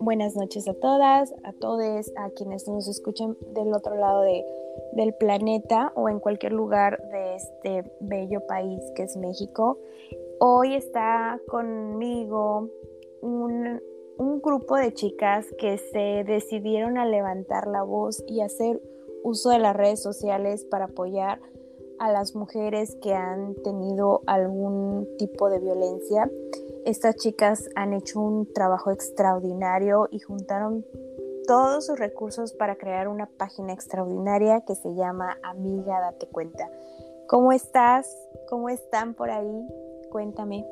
Buenas noches a todas, a todos, a quienes nos escuchan del otro lado de, del planeta o en cualquier lugar de este bello país que es México. Hoy está conmigo un, un grupo de chicas que se decidieron a levantar la voz y hacer uso de las redes sociales para apoyar a las mujeres que han tenido algún tipo de violencia estas chicas han hecho un trabajo extraordinario y juntaron todos sus recursos para crear una página extraordinaria que se llama Amiga Date Cuenta. ¿Cómo estás? ¿Cómo están por ahí? Cuéntame.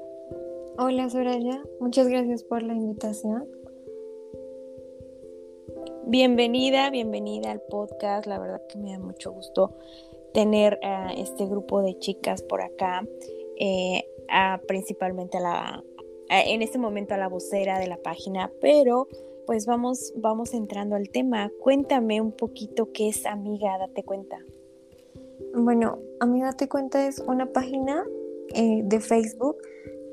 Hola Soraya, muchas gracias por la invitación. Bienvenida, bienvenida al podcast. La verdad que me da mucho gusto tener a este grupo de chicas por acá, eh, principalmente a la, en este momento a la vocera de la página, pero pues vamos, vamos entrando al tema. Cuéntame un poquito qué es Amiga, date cuenta. Bueno, Amiga, date cuenta es una página eh, de Facebook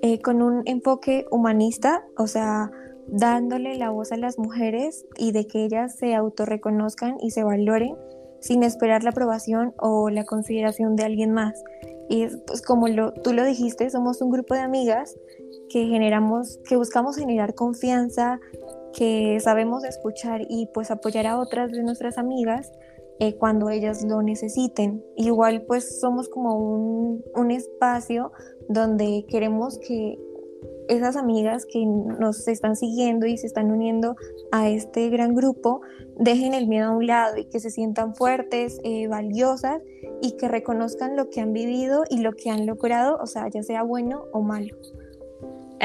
eh, con un enfoque humanista, o sea, dándole la voz a las mujeres y de que ellas se autorreconozcan y se valoren sin esperar la aprobación o la consideración de alguien más. Y pues como tú lo dijiste, somos un grupo de amigas que generamos, que buscamos generar confianza, que sabemos escuchar y pues apoyar a otras de nuestras amigas eh, cuando ellas lo necesiten. Igual pues somos como un, un espacio donde queremos que esas amigas que nos están siguiendo y se están uniendo a este gran grupo dejen el miedo a un lado y que se sientan fuertes, eh, valiosas y que reconozcan lo que han vivido y lo que han logrado, o sea, ya sea bueno o malo.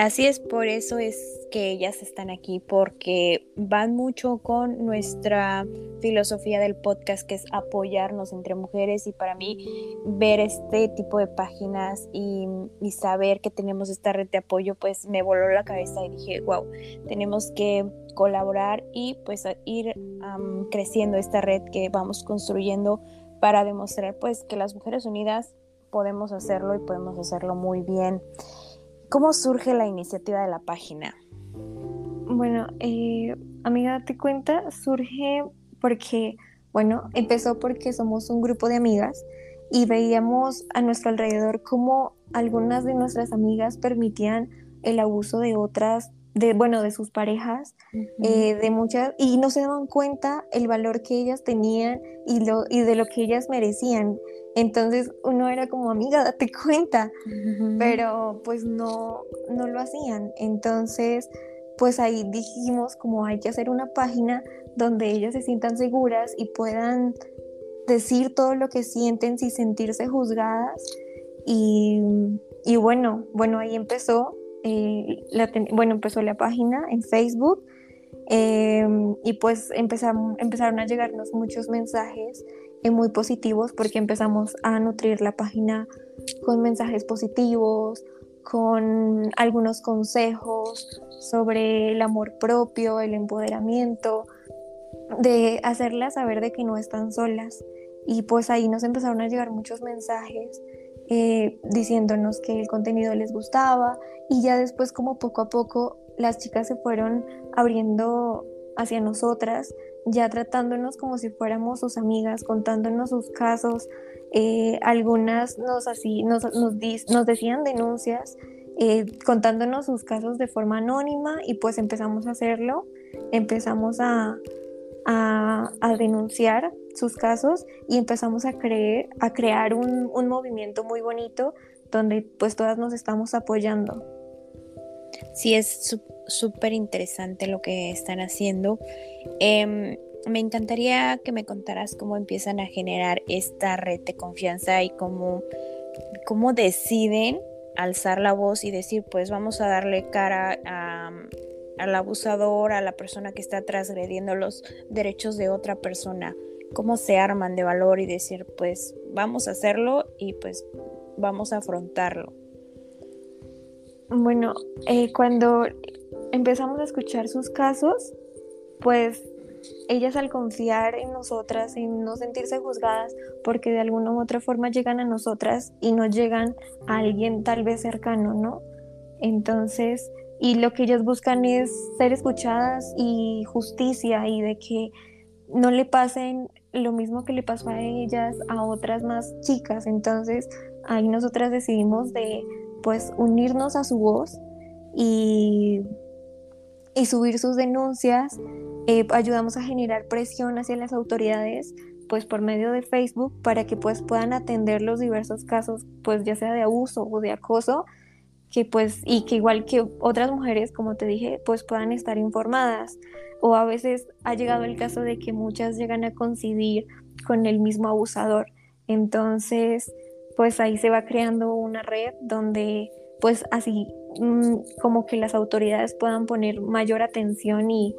Así es, por eso es que ellas están aquí, porque van mucho con nuestra filosofía del podcast, que es apoyarnos entre mujeres. Y para mí, ver este tipo de páginas y, saber que tenemos esta red de apoyo, pues me voló la cabeza y dije, wow, tenemos que colaborar y pues ir creciendo esta red que vamos construyendo para demostrar pues que las mujeres unidas podemos hacerlo y podemos hacerlo muy bien. ¿Cómo surge la iniciativa de la página? Bueno, eh, amiga, date cuenta, surge porque, bueno, empezó porque somos un grupo de amigas y veíamos a nuestro alrededor cómo algunas de nuestras amigas permitían el abuso de otras, de, bueno, de sus parejas, eh, de muchas, y no se daban cuenta el valor que ellas tenían y, lo, y de lo que ellas merecían. Entonces uno era como amiga, date cuenta, pero pues no, no lo hacían. Entonces, pues ahí dijimos como hay que hacer una página donde ellas se sientan seguras y puedan decir todo lo que sienten sin sentirse juzgadas. Y, bueno, bueno, ahí empezó, eh, bueno, empezó la página en Facebook. Em, y pues empezaron, empezaron a llegarnos muchos mensajes muy positivos porque empezamos a nutrir la página con mensajes positivos, con algunos consejos sobre el amor propio, el empoderamiento, de hacerlas saber de que no están solas. Y pues ahí nos empezaron a llegar muchos mensajes eh, diciéndonos que el contenido les gustaba y ya después como poco a poco las chicas se fueron abriendo hacia nosotras ya tratándonos como si fuéramos sus amigas, contándonos sus casos. Eh, algunas nos, así, nos, nos, decían denuncias, eh, contándonos sus casos de forma anónima y pues empezamos a hacerlo, empezamos a, a, denunciar sus casos y empezamos a, creer, a crear un, un movimiento muy bonito donde pues todas nos estamos apoyando. Sí, es súper interesante lo que están haciendo. Em, me encantaría que me contaras cómo empiezan a generar esta red de confianza y cómo, cómo deciden alzar la voz y decir, pues vamos a darle cara al abusador, a la persona que está transgrediendo los derechos de otra persona. Cómo se arman de valor y decir, pues vamos a hacerlo y pues vamos a afrontarlo. Bueno, eh, cuando empezamos a escuchar sus casos, pues ellas al confiar en nosotras, en no sentirse juzgadas, porque de alguna u otra forma llegan a nosotras y no llegan a alguien tal vez cercano, ¿no? Entonces, y lo que ellas buscan es ser escuchadas y justicia y de que no le pasen lo mismo que le pasó a ellas, a otras más chicas. Entonces, ahí nosotras decidimos de pues unirnos a su voz y, y subir sus denuncias. Eh, ayudamos a generar presión hacia las autoridades pues por medio de Facebook para que pues puedan atender los diversos casos pues ya sea de abuso o de acoso que pues y que igual que otras mujeres como te dije pues puedan estar informadas o a veces ha llegado el caso de que muchas llegan a coincidir con el mismo abusador entonces pues ahí se va creando una red donde pues así mm, como que las autoridades puedan poner mayor atención y,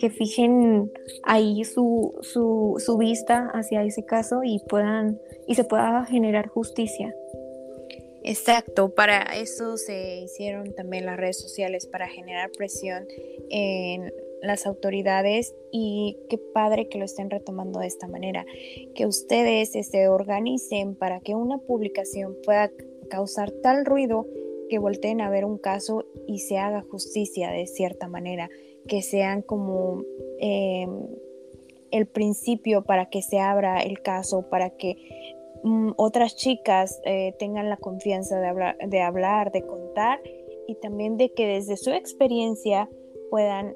que fijen ahí su, su, vista hacia ese caso y puedan y se pueda generar justicia. Exacto, para eso se hicieron también las redes sociales, para generar presión en las autoridades y qué padre que lo estén retomando de esta manera, que ustedes se organicen para que una publicación pueda causar tal ruido que volteen a ver un caso y se haga justicia de cierta manera, que sean como em, el principio para que se abra el caso, para que mm, otras chicas eh, tengan la confianza de hablar, de hablar, de contar y también de que desde su experiencia puedan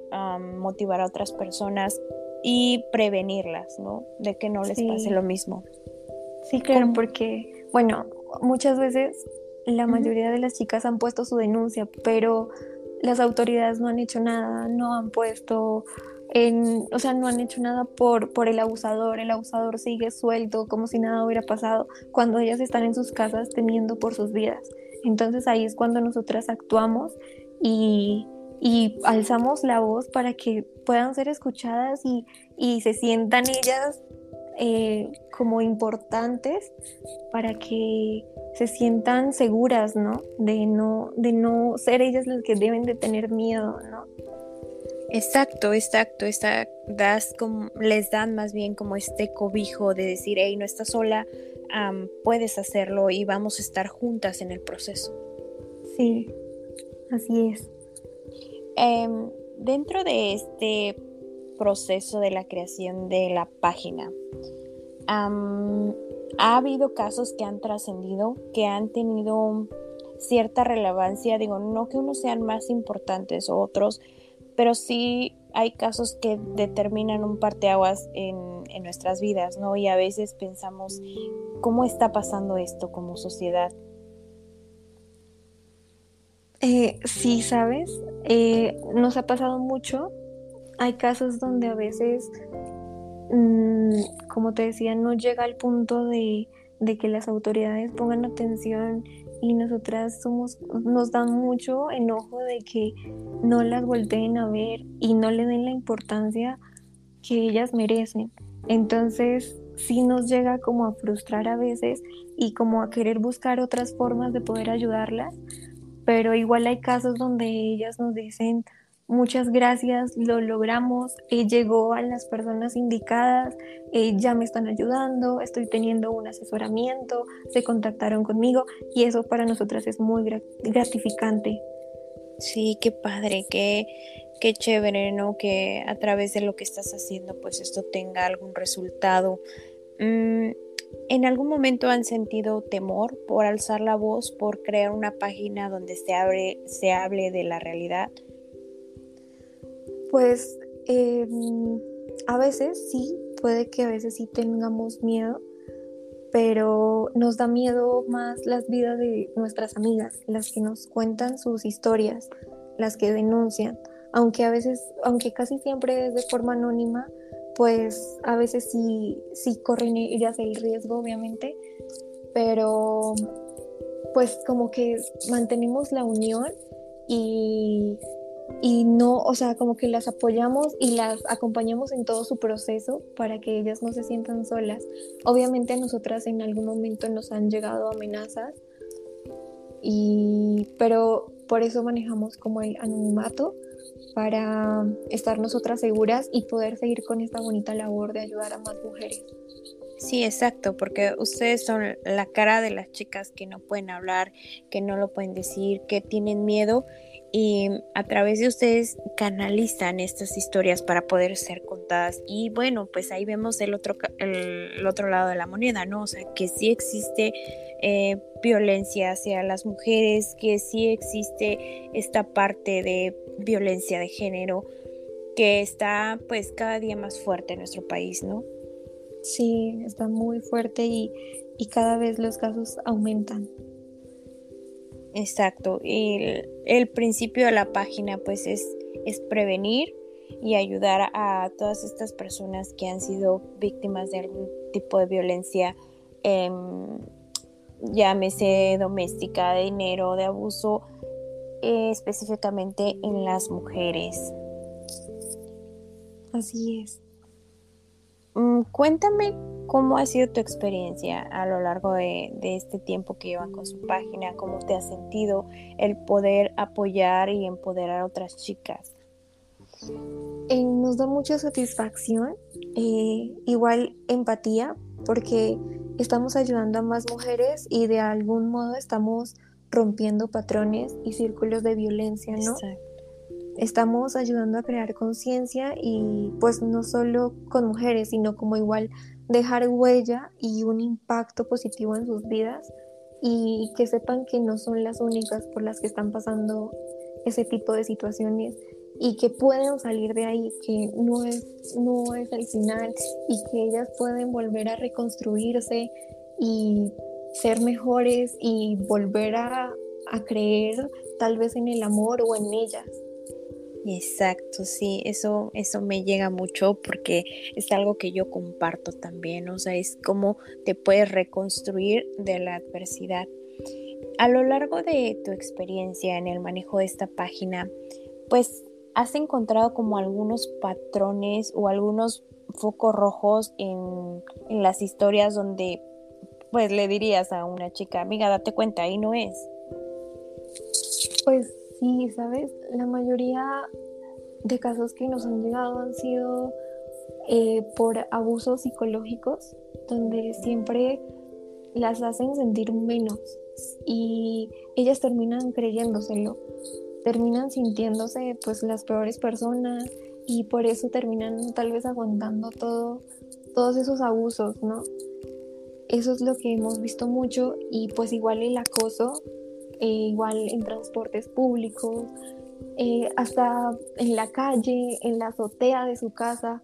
motivar a otras personas y prevenirlas, ¿no? De que no les pase lo mismo. Sí, claro, porque, bueno, muchas veces la mayoría de las chicas han puesto su denuncia, pero las autoridades no han hecho nada, no han puesto en, o sea, no han hecho nada por, por el abusador, el abusador sigue suelto como si nada hubiera pasado, cuando ellas están en sus casas temiendo por sus vidas. Entonces ahí es cuando nosotras actuamos y, y alzamos la voz para que puedan ser escuchadas y, se sientan ellas eh, como importantes para que se sientan seguras, ¿no? De no, de no ser ellas las que deben de tener miedo, ¿no? Exacto, exacto, das como, les dan más bien como este cobijo de decir, hey, no estás sola, puedes hacerlo y vamos a estar juntas en el proceso. Sí, así es. Em, dentro de este proceso de la creación de la página, ha habido casos que han trascendido, que han tenido cierta relevancia, digo, no que unos sean más importantes o otros, pero sí hay casos que determinan un parteaguas en, nuestras vidas, ¿no? Y a veces pensamos, ¿cómo está pasando esto como sociedad? Eh, sí, sabes, eh, nos ha pasado mucho. Hay casos donde a veces, mm, como te decía, no llega al punto de, que las autoridades pongan atención y nosotras somos, nos da mucho enojo de que no las volteen a ver y no le den la importancia que ellas merecen. Entonces, sí nos llega como a frustrar a veces y como a querer buscar otras formas de poder ayudarlas, pero igual hay casos donde ellas nos dicen muchas gracias, lo logramos, eh, llegó a las personas indicadas, eh, ya me están ayudando, estoy teniendo un asesoramiento, se contactaron conmigo y eso para nosotras es muy gratificante. Sí, qué padre, qué, qué chévere, ¿no? Que a través de lo que estás haciendo, pues esto tenga algún resultado. Mm, ¿En algún momento han sentido temor por alzar la voz, por crear una página donde se, hable de la realidad? Pues em, a veces sí, puede que a veces sí tengamos miedo, pero nos da miedo más las vidas de nuestras amigas, las que nos cuentan sus historias, las que denuncian, aunque a veces, aunque casi siempre es de forma anónima, pues a veces sí, sí corren ellas el riesgo, obviamente, pero pues como que mantenemos la unión y, y no, o sea, como que las apoyamos y las acompañamos en todo su proceso para que ellas no se sientan solas. Obviamente a nosotras en algún momento nos han llegado amenazas, y, pero por eso manejamos como el anonimato para estar nosotras seguras y poder seguir con esta bonita labor de ayudar a más mujeres. Sí, exacto, porque ustedes son la cara de las chicas que no pueden hablar, que no lo pueden decir, que tienen miedo y a través de ustedes canalizan estas historias para poder ser contadas y bueno, pues ahí vemos el otro, el, otro lado de la moneda, ¿no? O sea, que sí existe eh, violencia hacia las mujeres, que sí existe esta parte de violencia de género que está pues cada día más fuerte en nuestro país, ¿no? Sí, está muy fuerte y, cada vez los casos aumentan. Exacto, y el, principio de la página pues es, es prevenir y ayudar a todas estas personas que han sido víctimas de algún tipo de violencia, em, llámese doméstica, de dinero, de abuso, eh, específicamente en las mujeres. Así es. Mm, cuéntame cómo ha sido tu experiencia a lo largo de, este tiempo que llevan con su página, cómo te has sentido el poder apoyar y empoderar a otras chicas. Eh, nos da mucha satisfacción, eh, igual empatía, porque estamos ayudando a más mujeres y de algún modo estamos rompiendo patrones y círculos de violencia, ¿no? Estamos ayudando a crear conciencia y pues no solo con mujeres, sino como igual dejar huella y un impacto positivo en sus vidas y que sepan que no son las únicas por las que están pasando ese tipo de situaciones y que pueden salir de ahí, que no es, no es el final y que ellas pueden volver a reconstruirse y ser mejores y volver a, creer tal vez en el amor o en ellas. Exacto, sí, eso, eso me llega mucho porque es algo que yo comparto también, o sea, es como te puedes reconstruir de la adversidad. A lo largo de tu experiencia en el manejo de esta página, pues has encontrado como algunos patrones o algunos focos rojos en, en las historias donde pues le dirías a una chica, amiga, date cuenta, ahí no es. Pues sí, ¿sabes? La mayoría de casos que nos han llegado han sido eh, por abusos psicológicos, donde siempre las hacen sentir menos y ellas terminan creyéndoselo, terminan sintiéndose pues las peores personas y por eso terminan tal vez aguantando todo, todos esos abusos, ¿no? Eso es lo que hemos visto mucho y pues igual el acoso, eh, igual en transportes públicos, eh, hasta en la calle, en la azotea de su casa.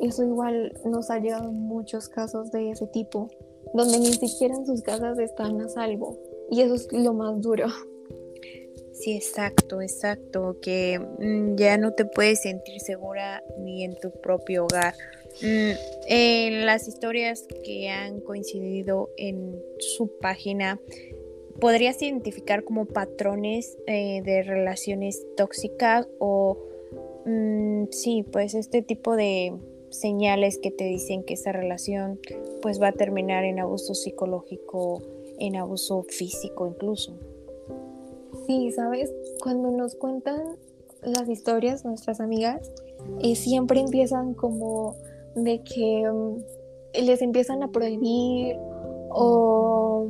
Eso igual nos ha llegado muchos casos de ese tipo, donde ni siquiera en sus casas están a salvo. Y eso es lo más duro. Sí, exacto, exacto, que mm, ya no te puedes sentir segura ni en tu propio hogar. Mm, en las historias que han coincidido en su página, ¿podrías identificar como patrones eh, de relaciones tóxicas o mm, sí, pues este tipo de señales que te dicen que esa relación pues va a terminar en abuso psicológico, en abuso físico incluso? Sí, sabes, cuando nos cuentan las historias nuestras amigas, eh, siempre empiezan como de que mm, les empiezan a prohibir o,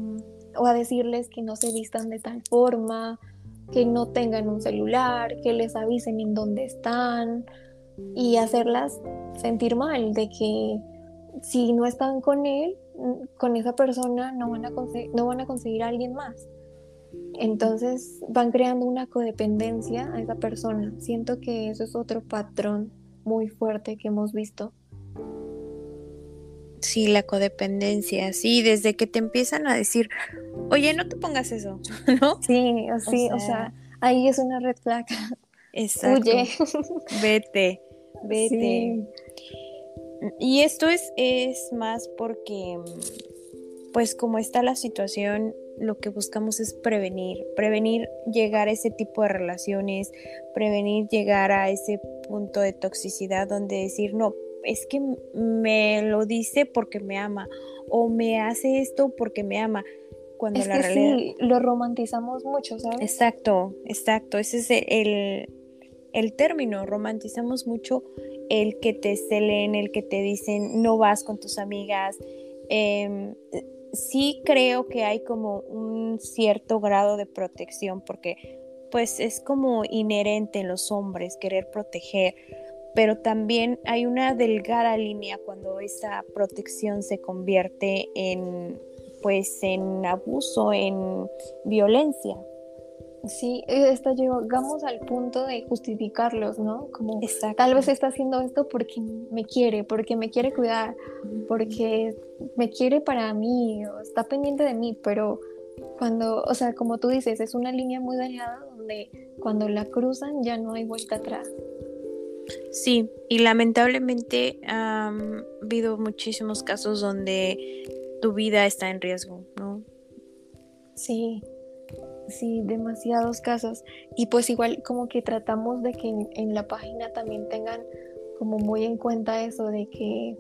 a decirles que no se vistan de tal forma, que no tengan un celular, que les avisen en dónde están y hacerlas sentir mal de que si no están con él, con esa persona, no van a, no van a conseguir a alguien más. Entonces van creando una codependencia a esa persona. Siento que eso es otro patrón muy fuerte que hemos visto Sí, la codependencia, sí, desde que te empiezan a decir, oye, no te pongas eso, ¿no? Sí, sí, o sea, ahí es una red flag. Exacto. Huye. Vete, vete. Y esto es, es más porque, pues como está la situación, lo que buscamos es prevenir, prevenir llegar a ese tipo de relaciones, prevenir llegar a ese punto de toxicidad donde decir, no, es que me lo dice porque me ama o me hace esto porque me ama. Cuando la realidad... sí, lo romantizamos mucho, ¿sabes? Exacto, exacto. Ese es el, el término. Romantizamos mucho el que te celen, el que te dicen no vas con tus amigas. Em, sí creo que hay como un cierto grado de protección porque pues es como inherente en los hombres querer proteger pero también hay una delgada línea cuando esa protección se convierte en pues en abuso, en violencia. Sí, esta llegamos al punto de justificarlos, ¿no? Como tal vez está haciendo esto porque me quiere, porque me quiere cuidar, porque me quiere para mí, o está pendiente de mí, pero cuando, o sea, como tú dices, es una línea muy delgada donde cuando la cruzan ya no hay vuelta atrás. Sí, y lamentablemente ha habido muchísimos casos donde tu vida está en riesgo, ¿no? Sí, sí, demasiados casos. Y pues igual como que tratamos de que en, la página también tengan como muy en cuenta eso de que,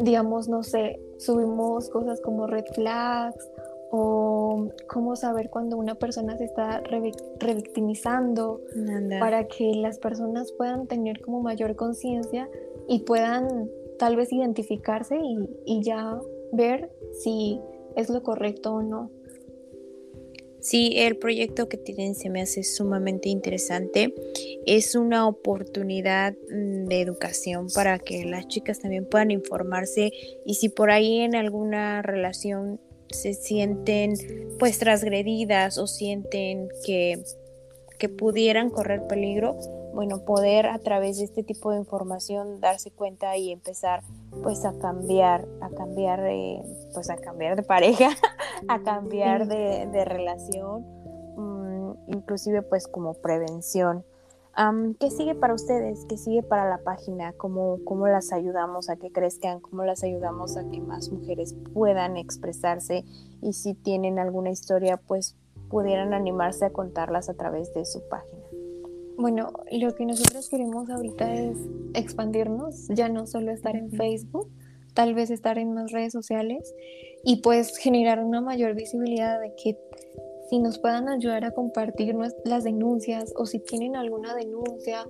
digamos, no sé, subimos cosas como red flags o cómo saber cuando una persona se está revictimizando para que las personas puedan tener como mayor conciencia y puedan tal vez identificarse y, y, ya ver si es lo correcto o no. Sí, el proyecto que tienen se me hace sumamente interesante. Es una oportunidad mm, de educación para que las chicas también puedan informarse y si por ahí en alguna relación se sienten pues transgredidas o sienten que, que pudieran correr peligro, bueno, poder a través de este tipo de información darse cuenta y empezar pues a cambiar, a cambiar, pues a cambiar de pareja, a cambiar de, relación, mm, inclusive pues como prevención. ¿Qué sigue para ustedes? ¿Qué sigue para la página? ¿Cómo, ¿Cómo las ayudamos a que crezcan? ¿Cómo las ayudamos a que más mujeres puedan expresarse? Y si tienen alguna historia, pues pudieran animarse a contarlas a través de su página. Bueno, lo que nosotros queremos ahorita es expandirnos, ya no solo estar en Facebook, tal vez estar en más redes sociales y pues generar una mayor visibilidad de que si nos puedan ayudar a compartir las denuncias o si tienen alguna denuncia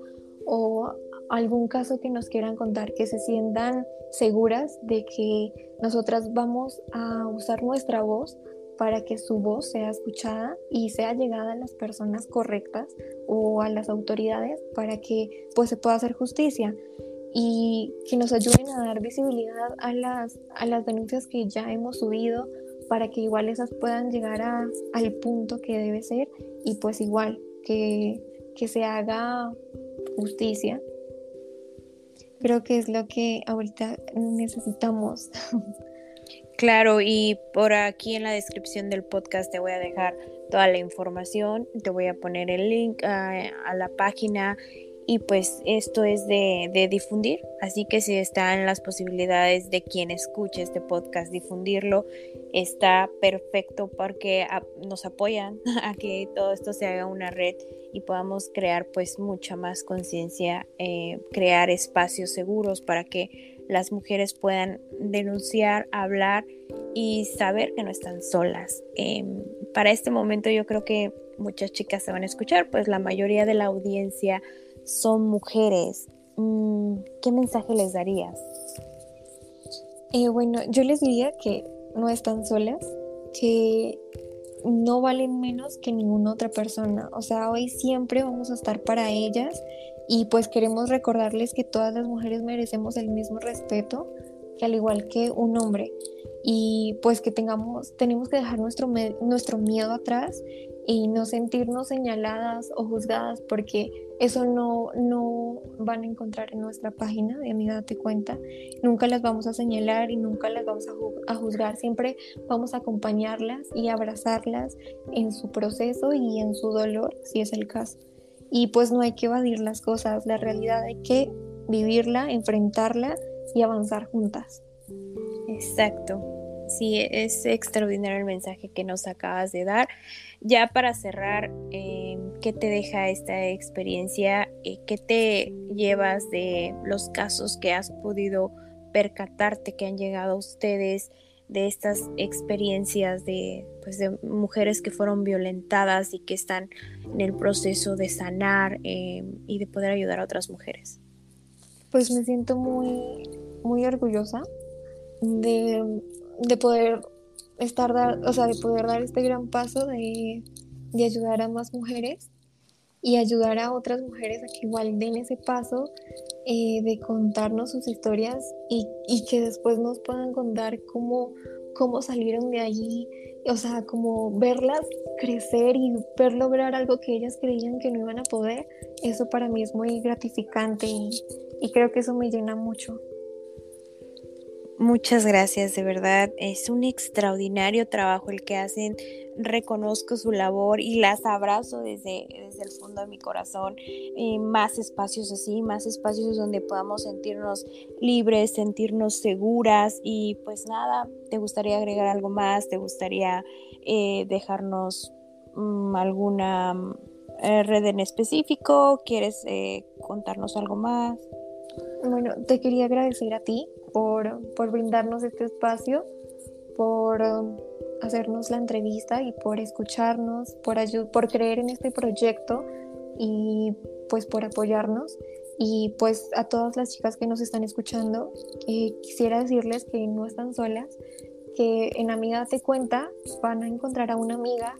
o algún caso que nos quieran contar, que se sientan seguras de que nosotras vamos a usar nuestra voz para que su voz sea escuchada y sea llegada a las personas correctas o a las autoridades para que pues se pueda hacer justicia. Y que nos ayuden a dar visibilidad a las, a las denuncias que ya hemos subido para que igual esas puedan llegar a, al punto que debe ser y pues igual que, que se haga justicia. Creo que es lo que ahorita necesitamos. Claro, y por aquí en la descripción del podcast te voy a dejar toda la información, te voy a poner el link a, a la página y pues esto es de, difundir, así que si están las posibilidades de quien escuche este podcast difundirlo, está perfecto porque nos apoyan a que todo esto se haga una red y podamos crear pues mucha más conciencia, eh, crear espacios seguros para que las mujeres puedan denunciar, hablar y saber que no están solas. Em, para este momento yo creo que muchas chicas se van a escuchar, pues la mayoría de la audiencia son mujeres, mm, ¿qué mensaje les darías? Eh, bueno, yo les diría que no están solas, que no valen menos que ninguna otra persona. O sea, hoy siempre vamos a estar para ellas y pues queremos recordarles que todas las mujeres merecemos el mismo respeto, que al igual que un hombre. Y pues que tengamos, tenemos que dejar nuestro, nuestro miedo atrás y no sentirnos señaladas o juzgadas porque eso no, no van a encontrar en nuestra página de Amiga Date Cuenta. Nunca las vamos a señalar y nunca las vamos a, juzgar. Siempre vamos a acompañarlas y abrazarlas en su proceso y en su dolor, si es el caso. Y pues no hay que evadir las cosas, la realidad hay que vivirla, enfrentarla y avanzar juntas. Exacto. Sí, es extraordinario el mensaje que nos acabas de dar. Ya para cerrar, em, ¿qué te deja esta experiencia? Eh, ¿Qué te llevas de los casos que has podido percatarte que han llegado a ustedes? de estas experiencias de, pues, de mujeres que fueron violentadas y que están en el proceso de sanar em, y de poder ayudar a otras mujeres. Pues me siento muy, muy orgullosa de de poder estar, dar, o sea, de poder dar este gran paso de, de ayudar a más mujeres y ayudar a otras mujeres a que igual den ese paso eh, de contarnos sus historias y, y, que después nos puedan contar cómo, cómo salieron de allí, o sea, como verlas crecer y ver lograr algo que ellas creían que no iban a poder, eso para mí es muy gratificante y, y creo que eso me llena mucho. Muchas gracias, de verdad. Es un extraordinario trabajo el que hacen. Reconozco su labor y las abrazo desde, desde el fondo de mi corazón. Eh, más espacios así, más espacios donde podamos sentirnos libres, sentirnos seguras. Y pues nada, ¿te gustaría agregar algo más? ¿Te gustaría eh, dejarnos mm, alguna eh, red en específico? ¿Quieres contarnos algo más? Bueno, te quería agradecer a ti por, brindarnos este espacio, por um, hacernos la entrevista y por escucharnos, por, por creer en este proyecto y pues por apoyarnos. Y pues a todas las chicas que nos están escuchando, eh, quisiera decirles que no están solas, que en Amiga Te Cuenta van a encontrar a una amiga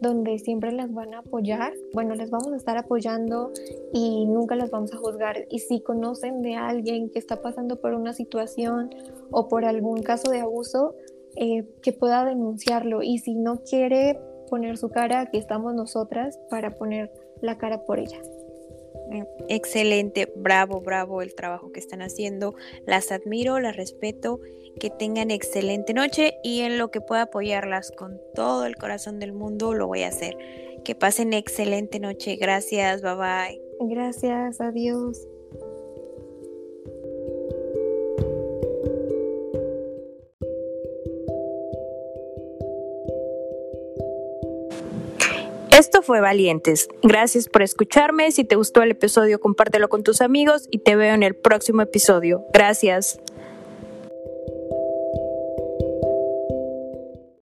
donde siempre las van a apoyar, bueno, les vamos a estar apoyando y nunca las vamos a juzgar. Y si conocen de alguien que está pasando por una situación o por algún caso de abuso, eh, que pueda denunciarlo. Y si no quiere poner su cara, aquí estamos nosotras para poner la cara por ella. Excelente, bravo, bravo el trabajo que están haciendo. Las admiro, las respeto. Que tengan excelente noche y en lo que pueda apoyarlas con todo el corazón del mundo lo voy a hacer. Que pasen excelente noche. Gracias, bye bye. Gracias, adiós. Esto fue Valientes. Gracias por escucharme. Si te gustó el episodio, compártelo con tus amigos y te veo en el próximo episodio. Gracias.